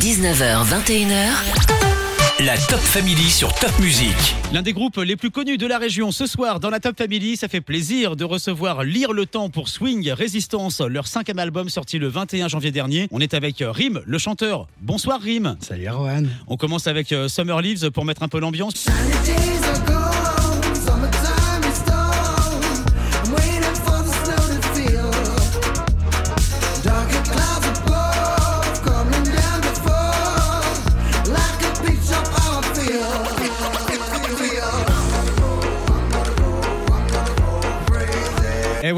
19h, 21h. La Top Family sur Top Music. L'un des groupes les plus connus de la région ce soir dans la Top Family, ça fait plaisir de recevoir Lire le temps pour Swing Résistance, leur cinquième album sorti le 21 janvier dernier. On est avec Rim, le chanteur. Bonsoir Rim. Salut Erwan. On commence avec euh, Summer Leaves pour mettre un peu l'ambiance.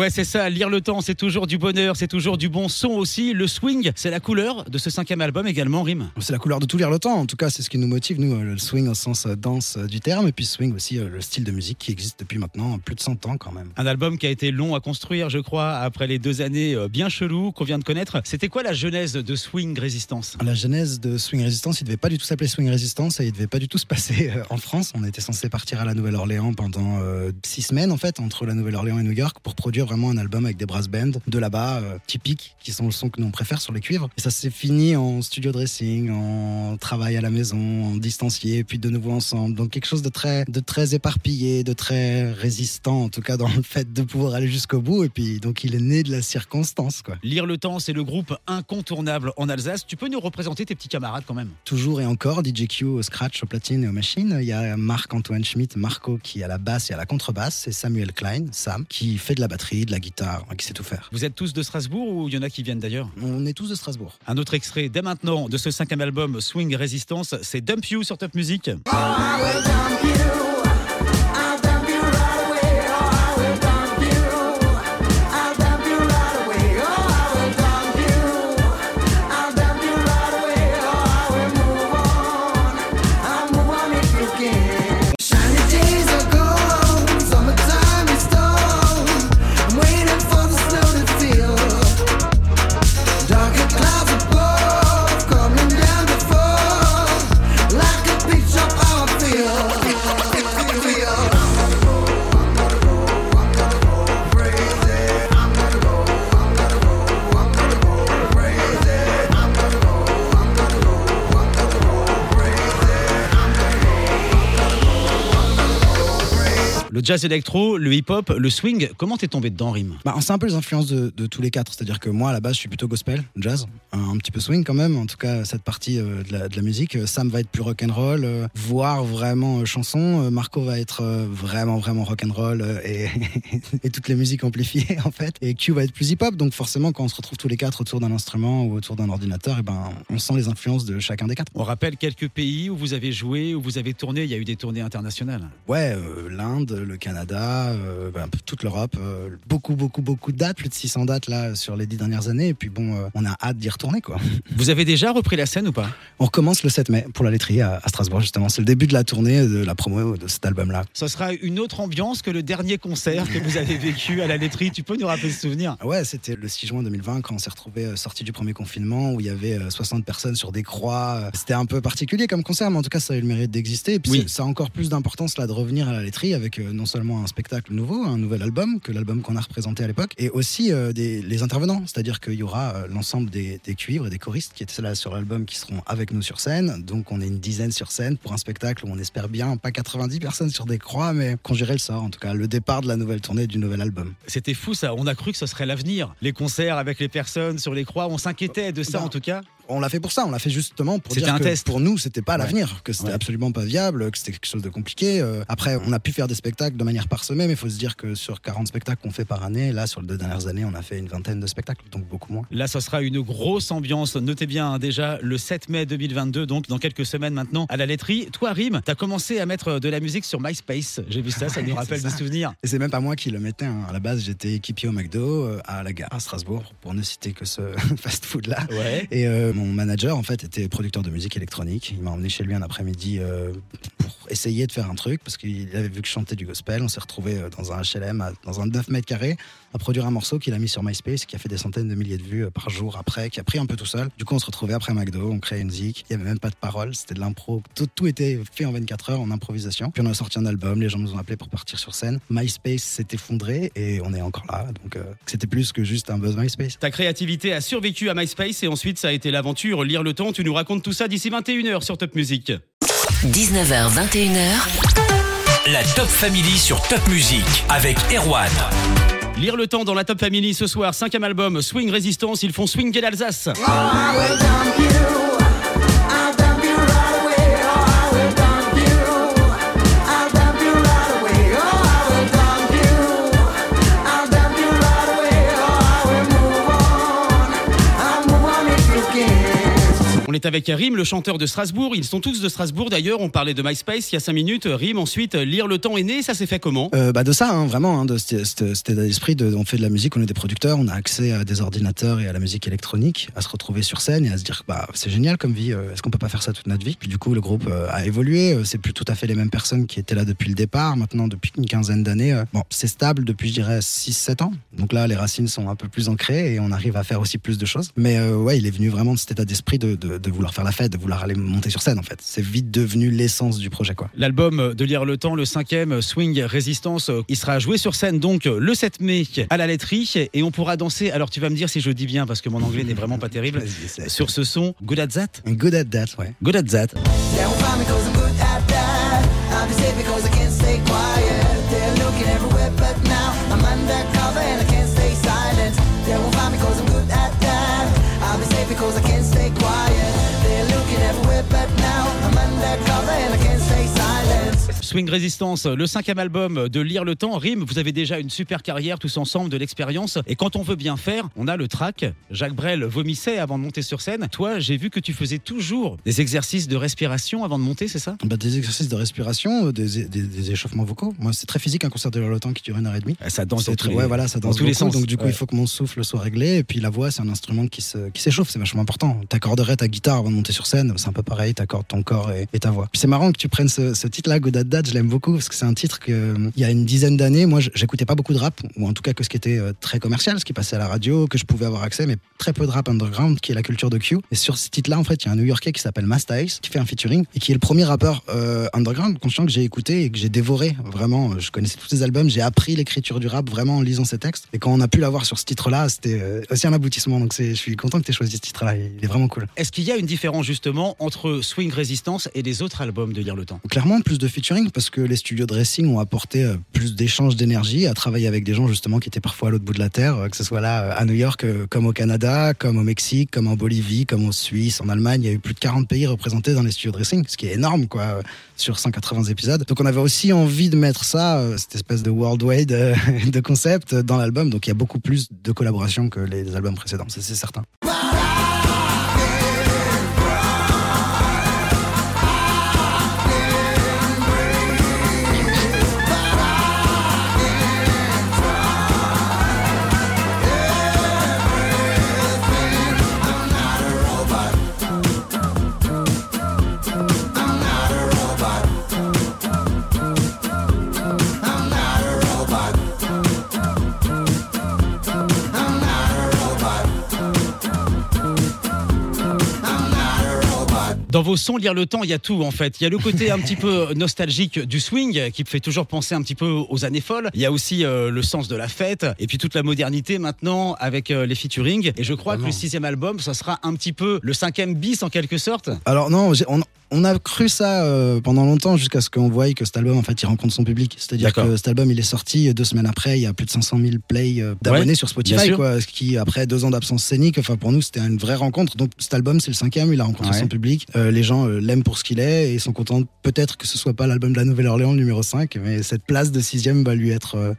Ouais, c'est ça, lire le temps, c'est toujours du bonheur, c'est toujours du bon son aussi. Le swing, c'est la couleur de ce cinquième album également, Rim. C'est la couleur de tout lire le temps. En tout cas, c'est ce qui nous motive, nous, le swing au sens euh, danse euh, du terme, et puis swing aussi, euh, le style de musique qui existe depuis maintenant plus de 100 ans quand même. Un album qui a été long à construire, je crois, après les deux années bien cheloues qu'on vient de connaître. C'était quoi la genèse de Swing Résistance? La genèse de Swing Résistance, il devait pas du tout s'appeler Swing Résistance et il devait pas du tout se passer en France. On était censé partir à la Nouvelle-Orléans pendant six semaines, en fait, entre la Nouvelle-Orléans et New York, pour produire vraiment un album avec des brass bands de là-bas, euh, typiques, qui sont le son que nous on préfère sur les cuivres. Et ça s'est fini en studio dressing, en travail à la maison, en distancié, puis de nouveau ensemble. Donc quelque chose de très, de très éparpillé, de très résistant, en tout cas dans le fait de pouvoir aller jusqu'au bout. Et puis donc il est né de la circonstance. Quoi. Lire le temps, c'est le groupe incontournable en Alsace. Tu peux nous représenter tes petits camarades quand même? Toujours et encore, DJQ au scratch, au platine et aux machines. Il y a Marc-Antoine Schmitt, Marco qui est à la basse et à la contrebasse, et Samuel Klein, Sam, qui fait de la batterie, de la guitare, qui sait tout faire. Vous êtes tous de Strasbourg ou il y en a qui viennent d'ailleurs On est tous de Strasbourg. Un autre extrait dès maintenant de ce cinquième album Swing Resistance, c'est Dump You sur Top Music. le jazz électro, le hip-hop, le swing. Comment t'es tombé dedans, Rim? Bah, C'est un peu les influences de, tous les quatre. C'est-à-dire que moi, à la base, je suis plutôt gospel, jazz, un, petit peu swing quand même. En tout cas, cette partie euh, de, la, musique. Sam va être plus rock and roll, euh, voire vraiment euh, chanson. Marco va être vraiment, vraiment rock and roll et, et, toutes les musiques amplifiées en fait. Et Q va être plus hip-hop. Donc forcément, quand on se retrouve tous les quatre autour d'un instrument ou autour d'un ordinateur, et eh ben, on sent les influences de chacun des quatre. On rappelle quelques pays où vous avez joué, où vous avez tourné. Il y a eu des tournées internationales. Ouais, l'Inde, le Canada, euh, ben, toute l'Europe. Euh, beaucoup, beaucoup, beaucoup de dates, plus de 600 dates là sur les dix dernières années. Et puis bon, euh, on a hâte d'y retourner quoi. Vous avez déjà repris la scène ou pas? On recommence le 7 mai pour la laiterie à, Strasbourg justement. C'est le début de la tournée de la promo de cet album là. Ça sera une autre ambiance que le dernier concert que vous avez vécu à la laiterie. Tu peux nous rappeler ce souvenir? Ouais, c'était le 6 juin 2020 quand on s'est retrouvé sorti du premier confinement où il y avait 60 personnes sur des croix. C'était un peu particulier comme concert, mais en tout cas ça a eu le mérite d'exister. Et puis oui. ça a encore plus d'importance là de revenir à la laiterie avec non seulement un spectacle nouveau, un nouvel album que l'album qu'on a représenté à l'époque, et aussi euh, des, les intervenants, c'est-à-dire qu'il y aura euh, l'ensemble des, cuivres et des choristes qui étaient là sur l'album qui seront avec nous sur scène. Donc on est une dizaine sur scène pour un spectacle où on espère bien pas 90 personnes sur des croix, mais qu'on gérait le sort, en tout cas le départ de la nouvelle tournée du nouvel album. C'était fou ça, on a cru que ce serait l'avenir, les concerts avec les personnes sur les croix, on s'inquiétait de ça bah, en tout cas on l'a fait pour ça, on l'a fait justement pour dire un que test. pour nous c'était pas l'avenir, que c'était absolument pas viable, que c'était quelque chose de compliqué. Euh, après, on a pu faire des spectacles de manière parsemée, mais il faut se dire que sur 40 spectacles qu'on fait par année, là sur les deux dernières années, on a fait une vingtaine de spectacles, donc beaucoup moins. Là, ce sera une grosse ambiance. Notez bien hein, déjà le 7 mai 2022, donc dans quelques semaines maintenant à la laiterie. Toi, Rim, t'as commencé à mettre de la musique sur MySpace. J'ai vu ça, ça nous rappelle des souvenirs. Et c'est même pas moi qui le mettais. Hein. À la base, j'étais équipier au McDo euh, à la gare à Strasbourg, pour ne citer que ce fast-food là. Et euh, mon manager, en fait était producteur de musique électronique. Il m'a emmené chez lui un après-midi euh, pour essayer de faire un truc parce qu'il avait vu que je chantais du gospel. On s'est retrouvé euh, dans un HLM, dans un 9 mètres carrés, à produire un morceau qu'il a mis sur MySpace, qui a fait des centaines de milliers de vues euh, par jour après, qui a pris un peu tout seul. Du coup, on se retrouvait après McDo, on créait une zik. Il n'y avait même pas de paroles, c'était de l'impro. Tout, tout, était fait en 24 heures en improvisation. Puis on a sorti un album, les gens nous ont appelés pour partir sur scène. MySpace s'est effondré et on est encore là. Donc c'était plus que juste un buzz MySpace. Ta créativité a survécu à MySpace et ensuite ça a été la l'aventure Lire le temps. Tu nous racontes tout ça d'ici 21h sur Top Music. 19h, 21h. La Top Family sur Top Music avec Erwan. Lire le temps dans la Top Family ce soir, cinquième album Swing Résistance, ils font swinguer l'Alsace. On avec Rim, le chanteur de Strasbourg. Ils sont tous de Strasbourg d'ailleurs. On parlait de MySpace il y a 5 minutes. Rim, ensuite, Lire le temps est né. Ça s'est fait comment euh, bah De ça, hein, vraiment. Hein, de cet état d'esprit. De, on fait de la musique, on est des producteurs, on a accès à des ordinateurs et à la musique électronique, à se retrouver sur scène et à se dire bah, c'est génial comme vie. Euh, est-ce qu'on peut pas faire ça toute notre vie? Puis du coup, le groupe euh, a évolué. C'est plus tout à fait les mêmes personnes qui étaient là depuis le départ. Maintenant, depuis une quinzaine d'années, bon, c'est stable depuis, je dirais, 6-7 ans. Donc là, les racines sont un peu plus ancrées et on arrive à faire aussi plus de choses. Mais ouais, il est venu vraiment de cet état d'esprit de, de, de vouloir faire la fête, de vouloir aller monter sur scène en fait. C'est vite devenu l'essence du projet quoi. L'album de Lire le Temps, le cinquième, Swing Résistance, il sera joué sur scène donc le 7 mai à la laiterie et on pourra danser. Alors tu vas me dire si je dis bien parce que mon anglais n'est vraiment pas terrible. sur ce son, Good at That Good at That, ouais. Good at That. Swing Resistance, le cinquième album de Lire le Temps. Rime, vous avez déjà une super carrière tous ensemble, de l'expérience. Et quand on veut bien faire, on a le track. Jacques Brel vomissait avant de monter sur scène. Toi, j'ai vu que tu faisais toujours des exercices de respiration avant de monter, c'est ça? Bah, Des exercices de respiration, euh, des, échauffements vocaux. Moi, c'est très physique un concert de Lire le Temps qui dure une heure et demie. Ça danse dans, ouais, voilà, ça danse tous les sens. Donc du coup, il faut que mon souffle soit réglé. Et puis la voix, c'est un instrument qui s'échauffe. c'est vachement important. T'accorderais ta guitare avant de monter sur scène. C'est un peu pareil. T'accordes ton corps et, ta voix. Puis c'est marrant que tu prennes ce, titre-là, Je l'aime beaucoup parce que c'est un titre que, il y a une dizaine d'années, moi, j'écoutais pas beaucoup de rap, ou en tout cas que ce qui était euh, très commercial, ce qui passait à la radio, que je pouvais avoir accès, mais très peu de rap underground, qui est la culture de Q. Et sur ce titre-là, en fait, il y a un New Yorkais qui s'appelle Masta Ace, qui fait un featuring, et qui est le premier rappeur euh, underground conscient que j'ai écouté et que j'ai dévoré. Vraiment, je connaissais tous ses albums, j'ai appris l'écriture du rap vraiment en lisant ses textes. Et quand on a pu l'avoir sur ce titre-là, c'était euh, aussi un aboutissement. Donc je suis content que tu aies choisi ce titre-là, il est vraiment cool. Est-ce qu'il y a une différence justement entre Swing Resistance et les autres albums de Lire le Temps? Clairement, plus de featuring, parce que les studios dressing ont apporté euh, plus d'échanges d'énergie, à travailler avec des gens justement qui étaient parfois à l'autre bout de la terre, euh, que ce soit là euh, à New York, comme au Canada, comme au Mexique, comme en Bolivie, comme en Suisse, en Allemagne. Il y a eu plus de 40 pays représentés dans les studios dressing, ce qui est énorme quoi, sur 180 épisodes. Donc on avait aussi envie de mettre ça, cette espèce de worldwide de concept dans l'album. Donc il y a beaucoup plus de collaborations que les albums précédents, c'est certain. Dans vos sons, lire le temps, il y a tout en fait. Il y a le côté un petit peu nostalgique du swing qui fait toujours penser un petit peu aux années folles. Il y a aussi euh, le sens de la fête et puis toute la modernité maintenant avec euh, les featuring. Et je crois que le sixième album, ça sera un petit peu le cinquième bis en quelque sorte. Alors non, on, on a cru ça euh, pendant longtemps jusqu'à ce qu'on voie que cet album en fait il rencontre son public. C'est-à-dire que cet album il est sorti deux semaines après, il y a plus de 500 000 plays d'abonnés sur Spotify, quoi, ce qui après deux ans d'absence scénique, enfin pour nous c'était une vraie rencontre. Donc cet album c'est le cinquième, il a rencontré son public, euh, les gens l'aiment pour ce qu'il est et sont contents peut-être que ce soit pas l'album de la Nouvelle-Orléans numéro 5, mais cette place de sixième va lui être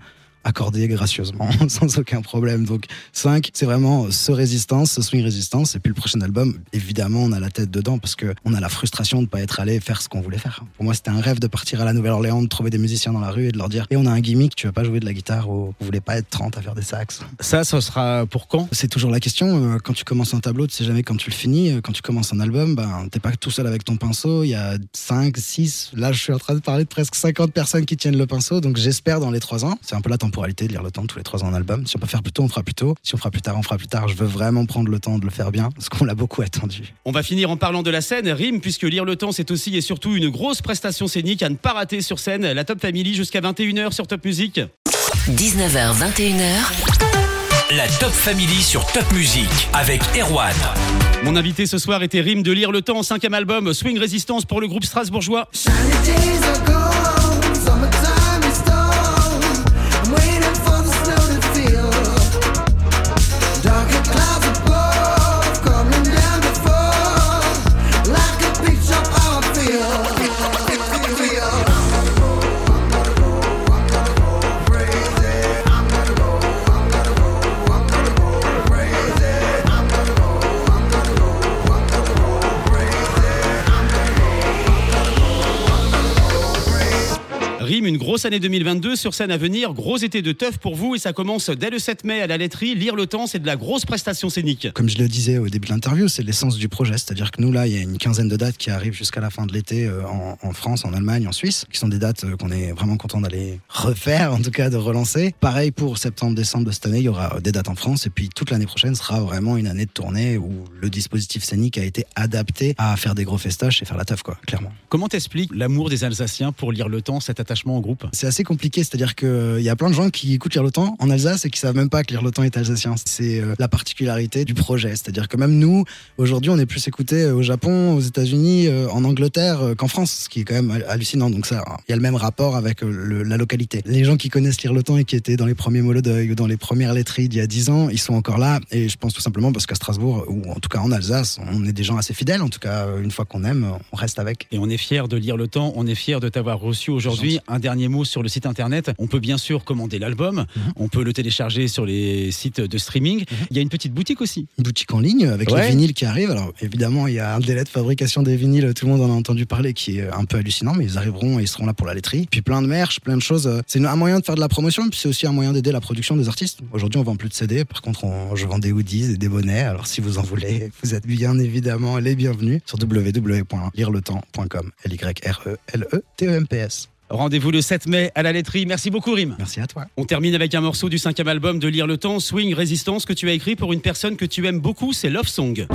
accordé gracieusement, sans aucun problème. Donc 5, c'est vraiment ce résistance, ce swing résistance. Et puis le prochain album, évidemment, on a la tête dedans parce que on a la frustration de ne pas être allé faire ce qu'on voulait faire. Pour moi, c'était un rêve de partir à la Nouvelle-Orléans, de trouver des musiciens dans la rue et de leur dire et on a un gimmick, tu veux pas jouer de la guitare ou vous voulez pas être 30 à faire des sax. Ça, ça sera pour quand? C'est toujours la question. Euh, quand tu commences un tableau, tu sais jamais quand tu le finis. Euh, quand tu commences un album, ben, t'es pas tout seul avec ton pinceau. Il y a 5, 6, là, je suis en train de parler de presque 50 personnes qui tiennent le pinceau. Donc j'espère dans les 3 ans. C'est un peu la temporalité de lire le temps tous les trois ans en album. Si on peut faire plus tôt, on fera plus tôt. Si on fera plus tard, on fera plus tard. Je veux vraiment prendre le temps de le faire bien, parce qu'on l'a beaucoup attendu. On va finir en parlant de la scène, Rime, puisque lire le temps, c'est aussi et surtout une grosse prestation scénique à ne pas rater sur scène. La Top Family jusqu'à 21h sur Top Music. 19h, 21h. La Top Family sur Top Music avec Erwan. Mon invité ce soir était Rime de Lire le Temps, cinquième album Swing Résistance pour le groupe strasbourgeois. Une grosse année 2022 sur scène à venir, gros été de teuf pour vous et ça commence dès le 7 mai à la laiterie. Lire le temps, c'est de la grosse prestation scénique. Comme je le disais au début de l'interview, c'est l'essence du projet. C'est-à-dire que nous, là, il y a une quinzaine de dates qui arrivent jusqu'à la fin de l'été euh, en, France, en Allemagne, en Suisse, qui sont des dates euh, qu'on est vraiment content d'aller refaire, en tout cas de relancer. Pareil pour septembre-décembre de cette année, il y aura des dates en France et puis toute l'année prochaine sera vraiment une année de tournée où le dispositif scénique a été adapté à faire des gros festoches et faire la teuf, quoi, clairement. Comment t'expliques l'amour des Alsaciens pour lire le temps, cet attachement groupe C'est assez compliqué, c'est-à-dire qu'il euh, y a plein de gens qui écoutent Lire le temps en Alsace et qui savent même pas que Lire le temps est alsacien. C'est euh, la particularité du projet, c'est-à-dire que même nous, aujourd'hui, on est plus écouté euh, au Japon, aux États-Unis, en Angleterre qu'en France, ce qui est quand même hallucinant. Donc ça, il y a le même rapport avec la localité. Les gens qui connaissent Lire le temps et qui étaient dans les premiers d'œil ou dans les premières laiteries d'il y a 10 ans, ils sont encore là. Et je pense tout simplement parce qu'à Strasbourg, ou en tout cas en Alsace, on est des gens assez fidèles. En tout cas, une fois qu'on aime, on reste avec. Et on est fier de lire le temps. On est fier de t'avoir reçu aujourd'hui. Un dernier mot sur le site internet. On peut bien sûr commander l'album. Mhm. On peut le télécharger sur les sites de streaming. Mhm. Il y a une petite boutique aussi. Une boutique en ligne avec les vinyles qui arrivent. Alors évidemment, il y a un délai de fabrication des vinyles. Tout le monde en a entendu parler qui est un peu hallucinant, mais ils arriveront et ils seront là pour la laiterie. Puis plein de merch, plein de choses. C'est un moyen de faire de la promotion, puis c'est aussi un moyen d'aider la production des artistes. Aujourd'hui, on vend plus de CD. Par contre, je vends des hoodies et des bonnets. Alors si vous en voulez, vous êtes bien évidemment les bienvenus sur www.lireletemps.com. L-Y-R-E-L-E-T-E-M-P-S. Rendez-vous le 7 mai à la laiterie. Merci beaucoup, Rim. Merci à toi. On termine avec un morceau du cinquième album de Lire le Temps, Swing Résistance, que tu as écrit pour une personne que tu aimes beaucoup, c'est Love Song.